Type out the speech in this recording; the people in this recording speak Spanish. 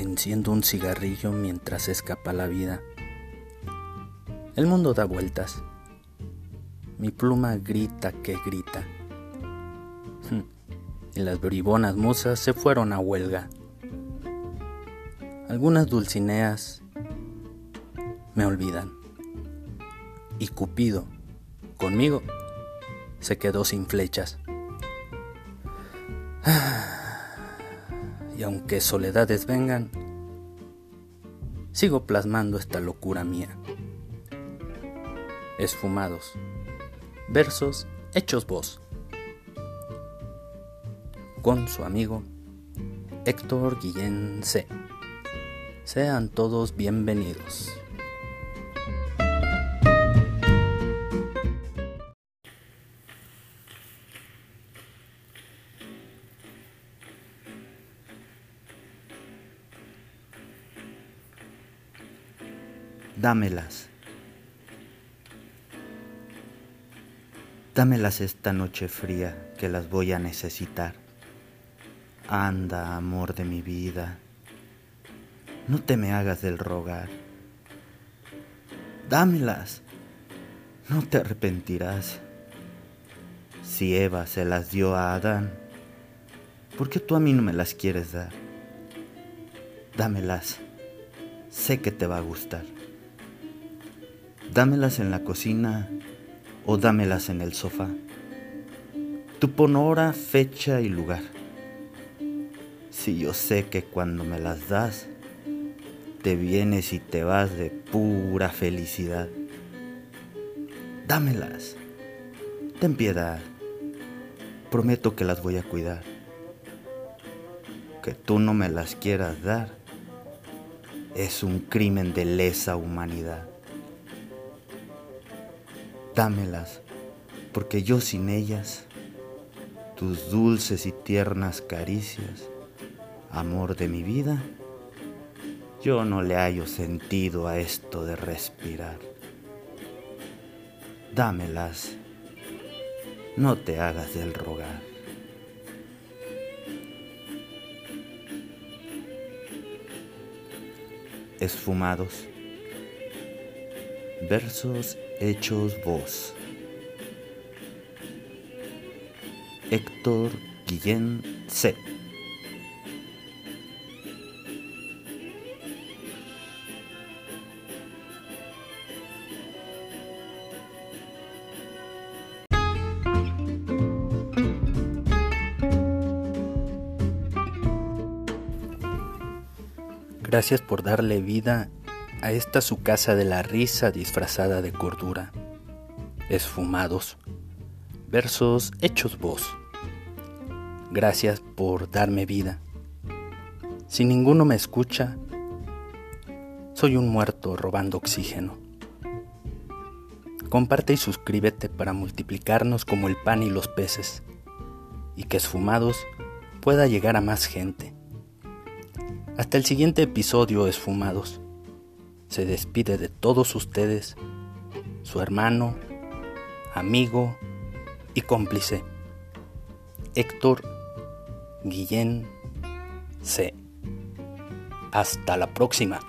Enciendo un cigarrillo mientras escapa la vida. El mundo da vueltas. Mi pluma grita que grita. Y las bribonas musas se fueron a huelga. Algunas dulcineas me olvidan. Y Cupido, conmigo, se quedó sin flechas. Y aunque soledades vengan, sigo plasmando esta locura mía. Esfumados, versos hechos voz. Con su amigo Héctor Guillén C. Sean todos bienvenidos. Dámelas. Dámelas esta noche fría que las voy a necesitar. Anda, amor de mi vida, no te me hagas del rogar. Dámelas, no te arrepentirás. Si Eva se las dio a Adán, ¿por qué tú a mí no me las quieres dar? Dámelas, sé que te va a gustar. Dámelas en la cocina o dámelas en el sofá. Tu pon hora, fecha y lugar. Si yo sé que cuando me las das, te vienes y te vas de pura felicidad. Dámelas. Ten piedad. Prometo que las voy a cuidar. Que tú no me las quieras dar es un crimen de lesa humanidad dámelas, porque yo sin ellas, tus dulces y tiernas caricias, amor de mi vida, yo no le hallo sentido a esto de respirar. Dámelas, no te hagas del rogar. Esfumados. Versos Hechos Voz. Héctor Guillén C. Gracias por darle vida a esta su casa de la risa disfrazada de cordura. Esfumados. Versos hechos voz. Gracias por darme vida. Si ninguno me escucha, soy un muerto robando oxígeno. Comparte y suscríbete para multiplicarnos como el pan y los peces, y que esfumados pueda llegar a más gente. Hasta el siguiente episodio, esfumados se despide de todos ustedes, su hermano, amigo y cómplice, Héctor Guillén C. Hasta la próxima.